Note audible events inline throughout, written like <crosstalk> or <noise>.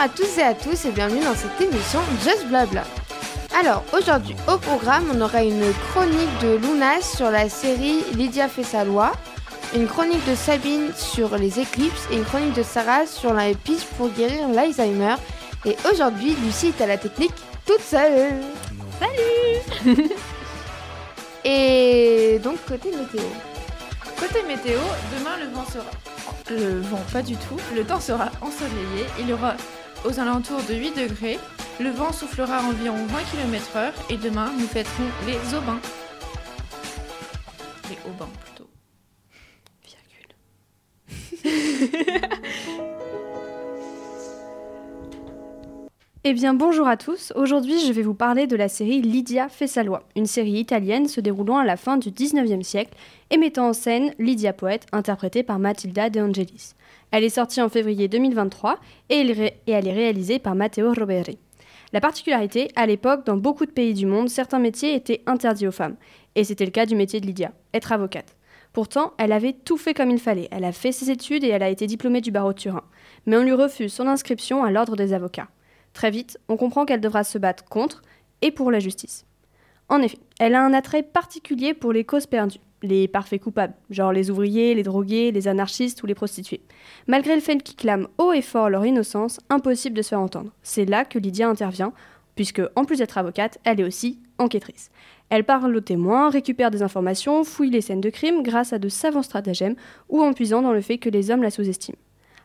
À tous et à tous et bienvenue dans cette émission Just Blabla. Alors aujourd'hui au programme on aura une chronique de Luna sur la série Lydia fait sa loi, une chronique de Sabine sur les éclipses et une chronique de Sarah sur la piste pour guérir l'Alzheimer. Et aujourd'hui Lucie est à la technique toute seule. Salut Et donc côté météo. Côté météo, demain le vent sera... Le vent pas du tout, le temps sera ensoleillé, il y aura aux alentours de 8 degrés, le vent soufflera environ 20 km heure et demain nous fêterons les aubins. Les aubins plutôt. Virgule. <laughs> Eh bien bonjour à tous, aujourd'hui je vais vous parler de la série Lydia fait sa loi, une série italienne se déroulant à la fin du 19e siècle et mettant en scène Lydia Poète, interprétée par Matilda De Angelis. Elle est sortie en février 2023 et elle, est réalisée par Matteo Roberi. La particularité, à l'époque, dans beaucoup de pays du monde, certains métiers étaient interdits aux femmes, et c'était le cas du métier de Lydia, être avocate. Pourtant, elle avait tout fait comme il fallait, elle a fait ses études et elle a été diplômée du barreau de Turin, mais on lui refuse son inscription à l'ordre des avocats. Très vite, on comprend qu'elle devra se battre contre et pour la justice. En effet, elle a un attrait particulier pour les causes perdues, les parfaits coupables, genre les ouvriers, les drogués, les anarchistes ou les prostituées. Malgré le fait qu'ils clament haut et fort leur innocence, impossible de se faire entendre. C'est là que Lydia intervient, puisque en plus d'être avocate, elle est aussi enquêtrice. Elle parle aux témoins, récupère des informations, fouille les scènes de crime grâce à de savants stratagèmes ou en puisant dans le fait que les hommes la sous-estiment.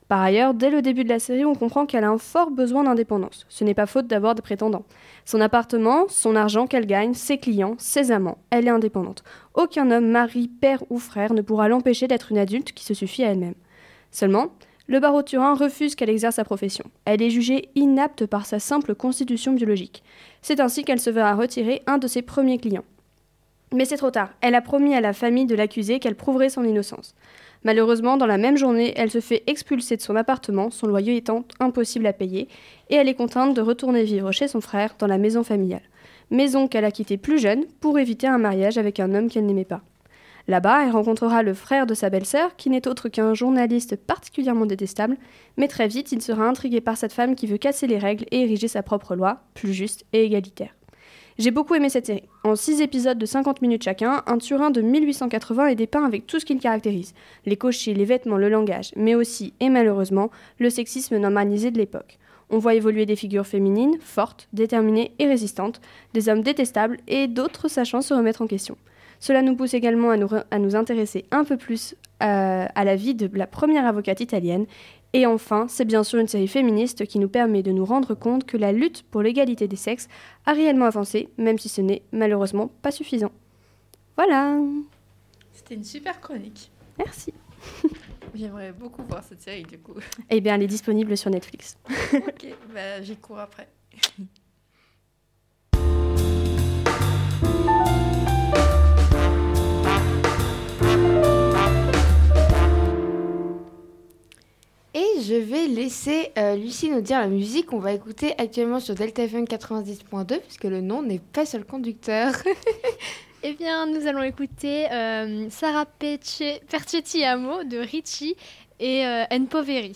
Par ailleurs, dès le début de la série, on comprend qu'elle a un fort besoin d'indépendance. Ce n'est pas faute d'avoir des prétendants. Son appartement, son argent qu'elle gagne, ses clients, ses amants, elle est indépendante. Aucun homme, mari, père ou frère ne pourra l'empêcher d'être une adulte qui se suffit à elle-même. Seulement, le barreau de Turin refuse qu'elle exerce sa profession. Elle est jugée inapte par sa simple constitution biologique. C'est ainsi qu'elle se verra retirer un de ses premiers clients. Mais c'est trop tard. Elle a promis à la famille de l'accusé qu'elle prouverait son innocence. Malheureusement, dans la même journée, elle se fait expulser de son appartement, son loyer étant impossible à payer, et elle est contrainte de retourner vivre chez son frère dans la maison familiale. Maison qu'elle a quittée plus jeune pour éviter un mariage avec un homme qu'elle n'aimait pas. Là-bas, elle rencontrera le frère de sa belle-sœur, qui n'est autre qu'un journaliste particulièrement détestable, mais très vite, il sera intrigué par cette femme qui veut casser les règles et ériger sa propre loi, plus juste et égalitaire. J'ai beaucoup aimé cette série. En 6 épisodes de 50 minutes chacun, un Turin de 1880 est dépeint avec tout ce qui le caractérise. Les cochers, les vêtements, le langage, mais aussi, et malheureusement, le sexisme normalisé de l'époque. On voit évoluer des figures féminines, fortes, déterminées et résistantes, des hommes détestables et d'autres sachant se remettre en question. Cela nous pousse également à nous, à nous intéresser un peu plus euh, à la vie de la première avocate italienne et enfin, c'est bien sûr une série féministe qui nous permet de nous rendre compte que la lutte pour l'égalité des sexes a réellement avancé, même si ce n'est malheureusement pas suffisant. Voilà. C'était une super chronique. Merci. <laughs> J'aimerais beaucoup voir cette série du coup. <laughs> Eh bien, elle est disponible sur Netflix. <laughs> ok, bah, j'y cours après. Je vais laisser euh, Lucie nous dire la musique qu'on va écouter actuellement sur Delta FM 90.2, puisque le nom n'est pas sur le conducteur. <laughs> eh bien, nous allons écouter euh, Sarah Perce Percetti Amo de Ricci et euh, Poveri.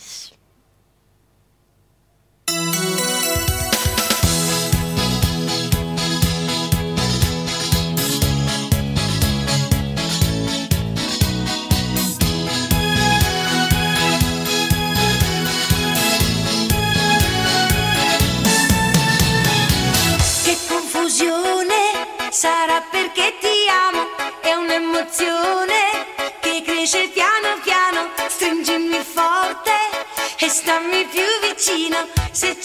vicina, se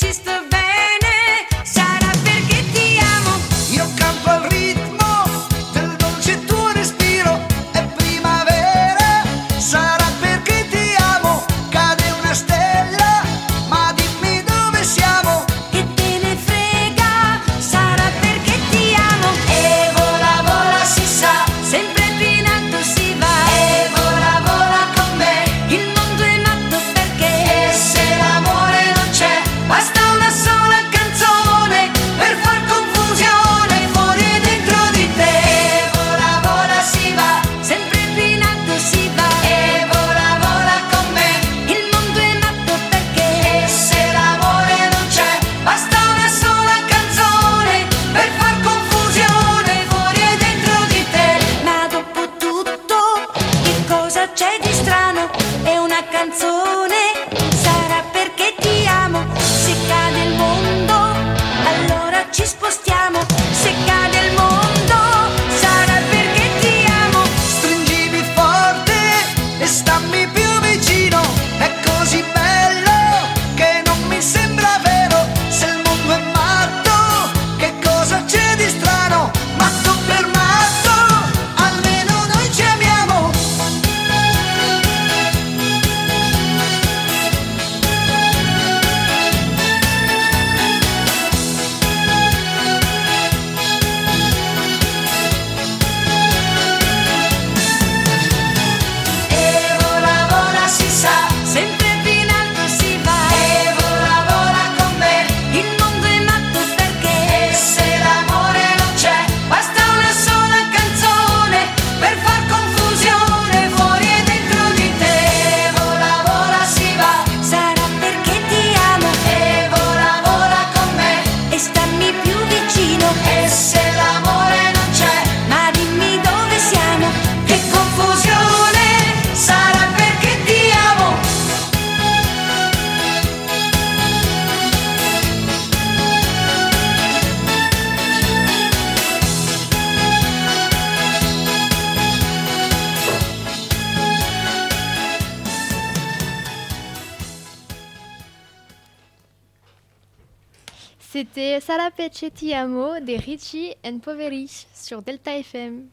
C'était Sara Pece Ti Amo des Richie and Poveri sur Delta FM.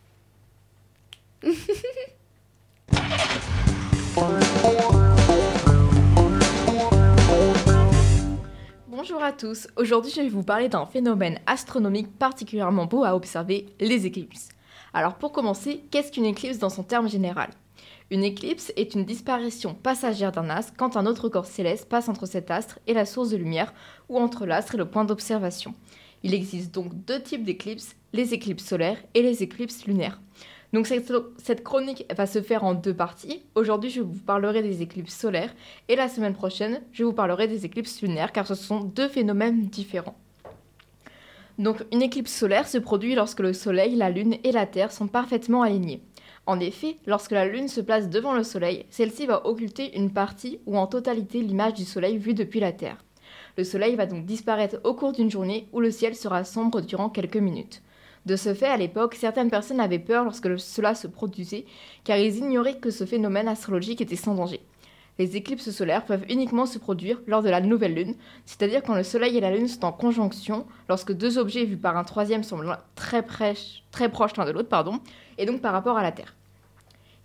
<laughs> Bonjour à tous, aujourd'hui je vais vous parler d'un phénomène astronomique particulièrement beau à observer, les éclipses. Alors pour commencer, qu'est-ce qu'une éclipse dans son terme général? Une éclipse est une disparition passagère d'un astre quand un autre corps céleste passe entre cet astre et la source de lumière ou entre l'astre et le point d'observation. Il existe donc deux types d'éclipses, les éclipses solaires et les éclipses lunaires. Donc cette, chronique va se faire en deux parties. Aujourd'hui je vous parlerai des éclipses solaires et la semaine prochaine je vous parlerai des éclipses lunaires car ce sont deux phénomènes différents. Donc une éclipse solaire se produit lorsque le Soleil, la Lune et la Terre sont parfaitement alignés. En effet, lorsque la Lune se place devant le Soleil, celle-ci va occulter une partie ou en totalité l'image du Soleil vue depuis la Terre. Le Soleil va donc disparaître au cours d'une journée où le ciel sera sombre durant quelques minutes. De ce fait, à l'époque, certaines personnes avaient peur lorsque cela se produisait, car ils ignoraient que ce phénomène astrologique était sans danger. Les éclips solaires peuvent uniquement se produire lors de la nouvelle lune, c'est-à-dire quand le Soleil et la Lune sont en conjonction, lorsque deux objets vus par un troisième semblent très, très proches l'un de l'autre, pardon, et donc par rapport à la Terre.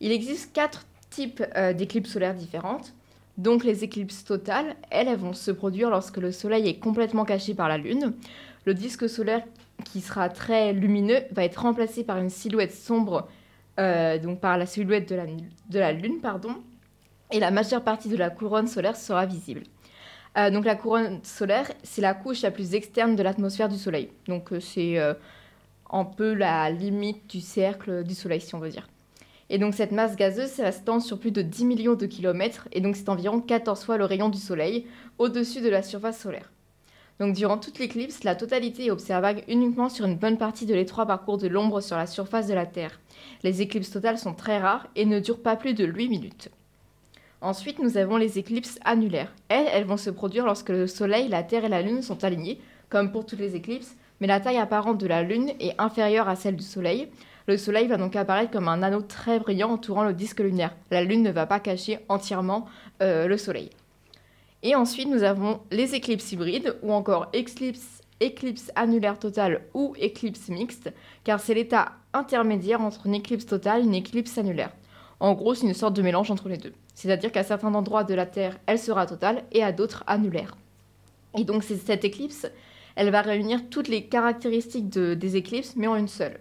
Il existe quatre types euh, d'éclipses solaires différentes. Donc les éclipses totales, elles, elles vont se produire lorsque le Soleil est complètement caché par la Lune. Le disque solaire qui sera très lumineux va être remplacé par une silhouette sombre, euh, donc par la silhouette de la Lune, pardon, et la majeure partie de la couronne solaire sera visible. Euh, donc la couronne solaire, c'est la couche la plus externe de l'atmosphère du Soleil. Donc euh, c'est euh, un peu la limite du cercle du Soleil, si on veut dire. Et donc cette masse gazeuse, ça s'étend sur plus de 10 millions de kilomètres, et donc c'est environ 14 fois le rayon du Soleil au-dessus de la surface solaire. Donc durant toute l'éclipse, la totalité est observable uniquement sur une bonne partie de l'étroit parcours de l'ombre sur la surface de la Terre. Les éclipses totales sont très rares et ne durent pas plus de 8 minutes. Ensuite, nous avons les éclipses annulaires. Elles, vont se produire lorsque le Soleil, la Terre et la Lune sont alignés, comme pour toutes les éclipses, mais la taille apparente de la Lune est inférieure à celle du Soleil. Le Soleil va donc apparaître comme un anneau très brillant entourant le disque lunaire. La Lune ne va pas cacher entièrement euh, le Soleil. Et ensuite, nous avons les éclipses hybrides ou encore éclipse, éclipse annulaire totale ou éclipse mixte, car c'est l'état intermédiaire entre une éclipse totale et une éclipse annulaire. En gros, c'est une sorte de mélange entre les deux. C'est-à-dire qu'à certains endroits de la Terre, elle sera totale et à d'autres annulaire. Et donc, cette éclipse, elle va réunir toutes les caractéristiques de- des éclipses, mais en une seule.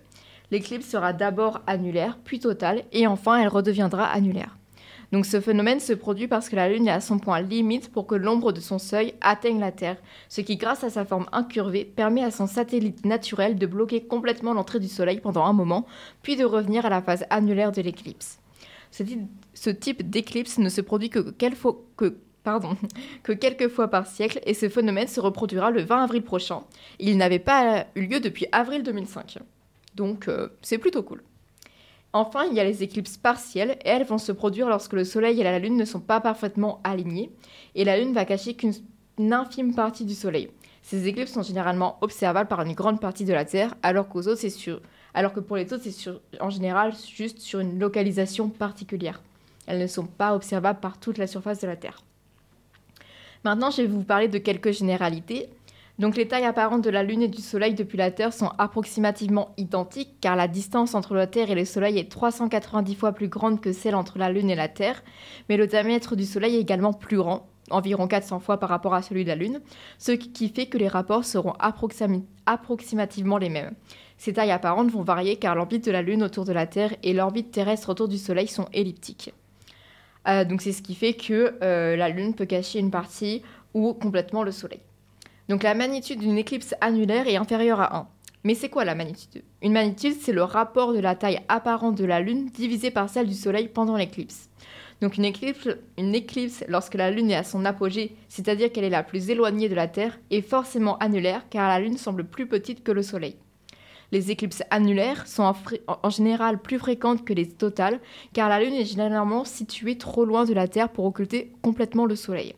L'éclipse sera d'abord annulaire, puis totale, et enfin, elle redeviendra annulaire. Donc ce phénomène se produit parce que la Lune est à son point limite pour que l'ombre de son seuil atteigne la Terre, ce qui, grâce à sa forme incurvée, permet à son satellite naturel de bloquer complètement l'entrée du Soleil pendant un moment, puis de revenir à la phase annulaire de l'éclipse. Ce type, d'éclipse ne se produit <laughs> que, quelques fois- par siècle, et ce phénomène se reproduira le 20 avril prochain. Il n'avait pas eu lieu depuis avril 2005. Donc euh, c'est plutôt cool. Enfin, il y a les éclipses partielles, et elles vont se produire lorsque le Soleil et la Lune ne sont pas parfaitement alignés, et la Lune va cacher qu'une une infime partie du Soleil. Ces éclipses sont généralement observables par une grande partie de la Terre, alors, qu'aux autres, c'est sur... alors que pour les autres, c'est en général juste sur une localisation particulière. Elles ne sont pas observables par toute la surface de la Terre. Maintenant, je vais vous parler de quelques généralités. Donc les tailles apparentes de la Lune et du Soleil depuis la Terre sont approximativement identiques car la distance entre la Terre et le Soleil est 390 fois plus grande que celle entre la Lune et la Terre, mais le diamètre du Soleil est également plus grand, environ 400 fois par rapport à celui de la Lune, ce qui fait que les rapports seront approximativement les mêmes. Ces tailles apparentes vont varier car l'orbite de la Lune autour de la Terre et l'orbite terrestre autour du Soleil sont elliptiques. Euh, donc c'est ce qui fait que euh, la Lune peut cacher une partie ou complètement le Soleil. Donc la magnitude d'une éclipse annulaire est inférieure à 1. Mais c'est quoi la magnitude? Une magnitude, c'est le rapport de la taille apparente de la Lune divisé par celle du Soleil pendant l'éclipse. Donc une éclipse, une éclipse, lorsque la Lune est à son apogée, c'est-à-dire qu'elle est la plus éloignée de la Terre, est forcément annulaire car la Lune semble plus petite que le Soleil. Les éclipses annulaires sont en, général plus fréquentes que les totales car la Lune est généralement située trop loin de la Terre pour occulter complètement le Soleil.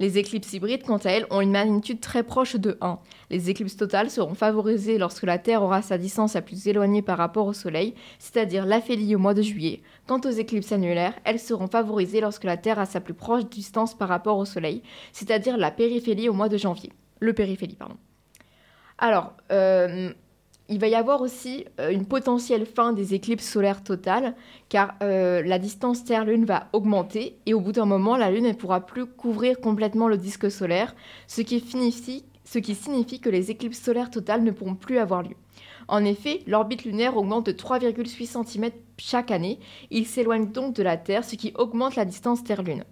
Les éclipses hybrides, quant à elles, ont une magnitude très proche de 1. Les éclipses totales seront favorisées lorsque la Terre aura sa distance la plus éloignée par rapport au Soleil, c'est-à-dire l'aphélie au mois de juillet. Quant aux éclipses annulaires, elles seront favorisées lorsque la Terre a sa plus proche distance par rapport au Soleil, c'est-à-dire la périphélie au mois de janvier. Le périphélie, pardon. Alors, euh, il va y avoir aussi euh, une potentielle fin des éclipses solaires totales, car euh, la distance Terre-Lune va augmenter et au bout d'un moment, la Lune ne pourra plus couvrir complètement le disque solaire, ce qui, signifie, que les éclipses solaires totales ne pourront plus avoir lieu. En effet, l'orbite lunaire augmente de 3,8 cm chaque année, il s'éloigne donc de la Terre, ce qui augmente la distance Terre-Lune.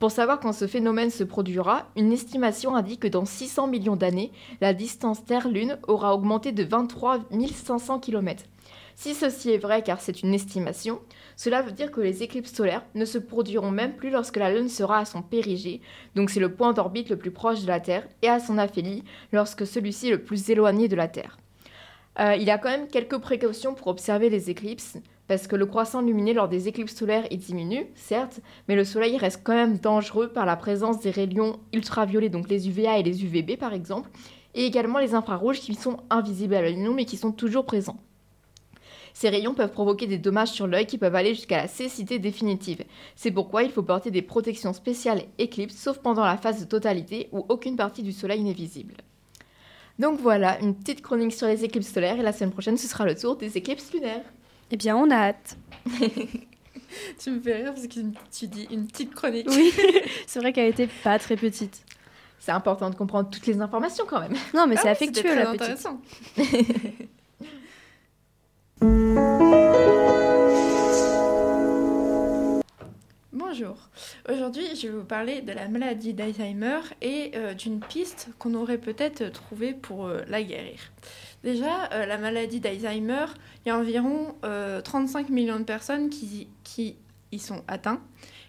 Pour savoir quand ce phénomène se produira, une estimation indique que dans 600 millions d'années, la distance Terre-Lune aura augmenté de 23 500 km. Si ceci est vrai car c'est une estimation, cela veut dire que les éclipses solaires ne se produiront même plus lorsque la Lune sera à son périgée, donc c'est le point d'orbite le plus proche de la Terre, et à son aphélie, lorsque celui-ci est le plus éloigné de la Terre. Euh, il y a quand même quelques précautions pour observer les éclipses, parce que le croissant lumineux lors des éclipses solaires il diminue, certes, mais le Soleil reste quand même dangereux par la présence des rayons ultraviolets, donc les UVA et les UVB par exemple, et également les infrarouges qui sont invisibles à l'œil nu mais qui sont toujours présents. Ces rayons peuvent provoquer des dommages sur l'œil qui peuvent aller jusqu'à la cécité définitive. C'est pourquoi il faut porter des protections spéciales éclipses, sauf pendant la phase de totalité où aucune partie du Soleil n'est visible. Donc voilà, une petite chronique sur les éclipses solaires et la semaine prochaine ce sera le tour des éclipses lunaires. Eh bien, on a hâte. <laughs> Tu me fais rire parce que tu dis une petite chronique. Oui, <laughs> c'est vrai qu'elle était pas très petite. C'est important de comprendre toutes les informations quand même. Non, mais Ah c'est oui, affectueux la petite. intéressant. <laughs> Bonjour. Aujourd'hui, je vais vous parler de la maladie d'Alzheimer et euh, d'une piste qu'on aurait peut-être trouvée pour euh, la guérir. Déjà, euh, la maladie d'Alzheimer, il y a environ euh, 35 millions de personnes qui, y sont atteintes.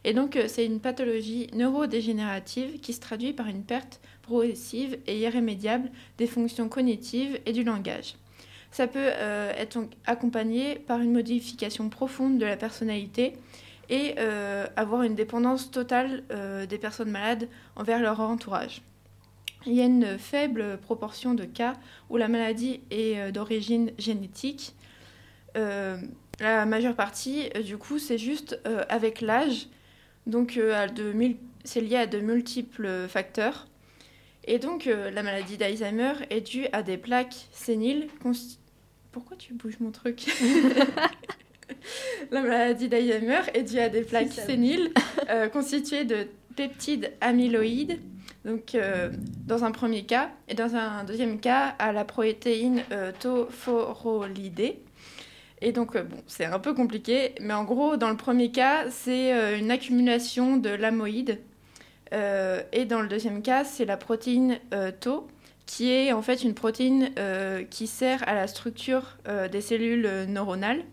Et donc, euh, c'est une pathologie neurodégénérative qui se traduit par une perte progressive et irrémédiable des fonctions cognitives et du langage. Ça peut euh, être accompagné par une modification profonde de la personnalité et euh, avoir une dépendance totale euh, des personnes malades envers leur entourage. Il y a une faible proportion de cas où la maladie est euh, d'origine génétique. Euh, la majeure partie, euh, du coup, c'est juste euh, avec l'âge. Donc, euh, c'est lié à de multiples facteurs. Et donc, la maladie d'Alzheimer est due à des plaques séniles. Pourquoi tu bouges mon truc? <laughs> La maladie d'Alzheimer est due à des plaques séniles constituées de peptides amyloïdes, donc euh, dans un premier cas, et dans un deuxième cas à la protéine euh, tophorolidée. Et donc, euh, c'est un peu compliqué, mais en gros, dans le premier cas, c'est euh, une accumulation de l'amyloïde. Euh, et dans le deuxième cas, c'est la protéine Tau, qui est en fait une protéine qui sert à la structure des cellules neuronales.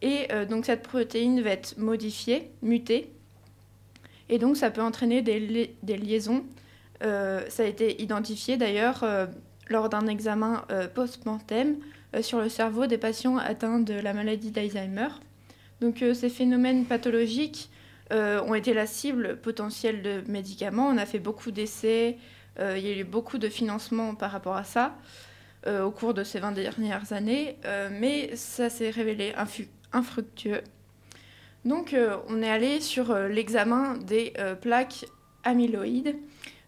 Et donc cette protéine va être modifiée, mutée. Et donc ça peut entraîner des liaisons. Euh, ça a été identifié d'ailleurs euh, lors d'un examen euh, post-mortem sur le cerveau des patients atteints de la maladie d'Alzheimer. Donc ces phénomènes pathologiques ont été la cible potentielle de médicaments. On a fait beaucoup d'essais, il y a eu beaucoup de financement par rapport à ça au cours de ces 20 dernières années, mais ça s'est révélé infructueux. Donc on est allé sur l'examen des plaques amyloïdes,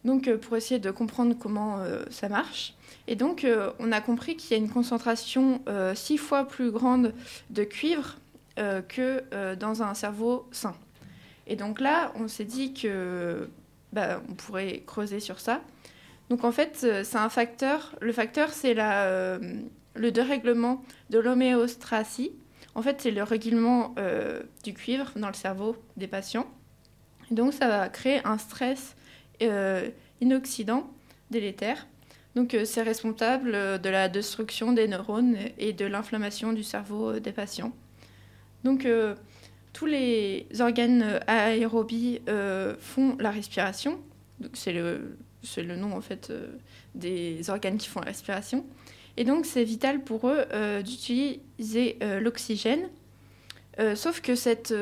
donc euh, pour essayer de comprendre comment euh, ça marche. Et donc euh, on a compris qu'il y a une concentration six fois plus grande de cuivre que dans un cerveau sain. Et donc là, on s'est dit que bah, on pourrait creuser sur ça. Donc en fait, c'est un facteur. Le facteur, c'est la, le dérèglement de l'homéostasie. En fait, c'est le règlement euh, du cuivre dans le cerveau des patients. Donc ça va créer un stress euh, inoxydant délétère. Donc euh, c'est responsable euh, de la destruction des neurones et de l'inflammation du cerveau des patients. Donc tous les organes aérobies font la respiration. C'est le, le nom en fait des organes qui font la respiration. Et donc c'est vital pour eux d'utiliser l'oxygène. Sauf que cette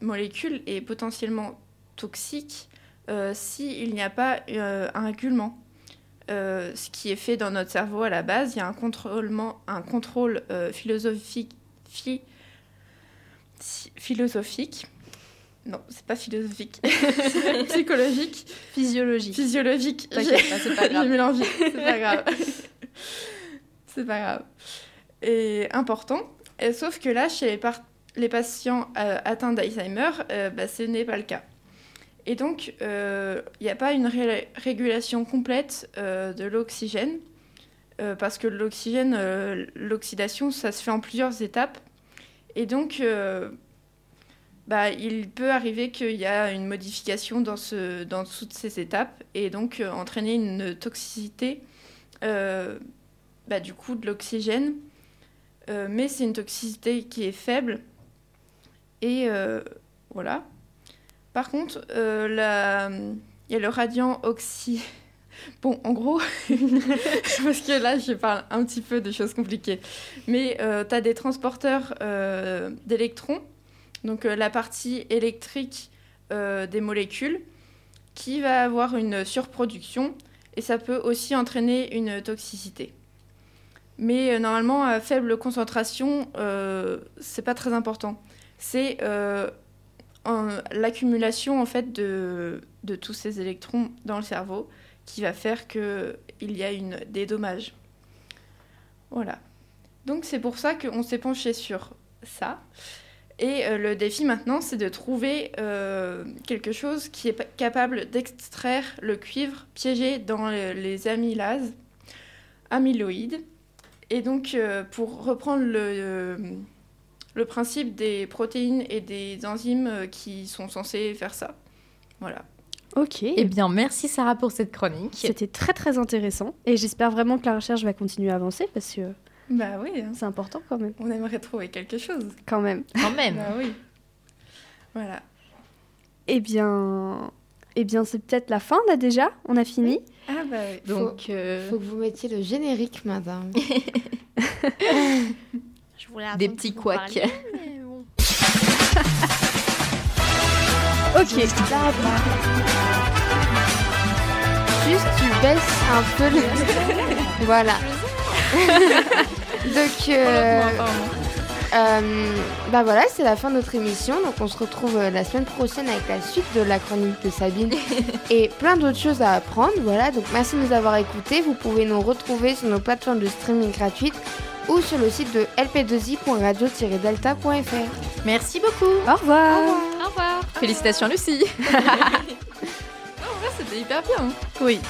molécule est potentiellement toxique euh, s'il n'y a pas euh, un régulement. Euh, ce qui est fait dans notre cerveau à la base, il y a un, un contrôle philosophique, phi- si- philosophique. Non, c'est pas philosophique. <laughs> Psychologique. Physiologique. Physiologique. T'inquiète pas, c'est pas grave. J'ai mélangé. C'est pas <laughs> grave. c'est pas grave. Et important. Et sauf que là, chez les, par- les patients euh, atteints d'Alzheimer, euh, bah, ce n'est pas le cas. Et donc, euh, il n'y a pas une ré- régulation complète euh, de l'oxygène, euh, parce que l'oxygène, euh, l'oxydation, ça se fait en plusieurs étapes. Et donc, euh, bah, il peut arriver qu'il y a une modification dans, toutes ces étapes, et donc euh, entraîner une toxicité euh, bah, du coup de l'oxygène. Euh, mais c'est une toxicité qui est faible. Et euh, voilà. Par contre, euh, il y a le radiant oxy. Bon, en gros, <laughs> parce que là, je parle un petit peu de choses compliquées. Mais tu as des transporteurs euh, d'électrons, donc euh, la partie électrique euh, des molécules, qui va avoir une surproduction et ça peut aussi entraîner une toxicité. Mais euh, normalement, à faible concentration, euh, c'est pas très important. C'est euh, l'accumulation en fait de, tous ces électrons dans le cerveau qui va faire qu'il y a une, des dommages. Voilà. Donc c'est pour ça qu'on s'est penché sur ça. Et euh, le défi maintenant, c'est de trouver euh, quelque chose qui est pa- capable d'extraire le cuivre piégé dans le- les amylases, amyloïdes. Et donc, euh, pour reprendre le, le principe des protéines et des enzymes euh, qui sont censés faire ça. Voilà. Ok. Eh bien, merci Sarah pour cette chronique. C'était très très intéressant et j'espère vraiment que la recherche va continuer à avancer parce que Bah oui, hein. c'est important quand même. on aimerait trouver quelque chose. Quand même. Quand même. Bah oui. Voilà. Eh bien, eh bien c'est peut-être la fin là déjà. On a fini. Ah bah oui. Donc, euh, Faut que vous mettiez le générique, madame. <laughs> Voulais des petits couacs. bon. <laughs> Ok. Juste tu baisses un peu le. voilà. <laughs> Donc, euh, euh, bah voilà, c'est la fin de notre émission. Donc, on se retrouve euh, la semaine prochaine avec la suite de la chronique de Sabine <laughs> et plein d'autres choses à apprendre. Voilà, donc merci de nous avoir écoutés. Vous pouvez nous retrouver sur nos plateformes de streaming gratuites ou sur le site de lp2i.radio-delta.fr. Merci beaucoup. Au revoir. Au revoir. Félicitations Lucie. <laughs> En vrai, c'était hyper bien. Oui.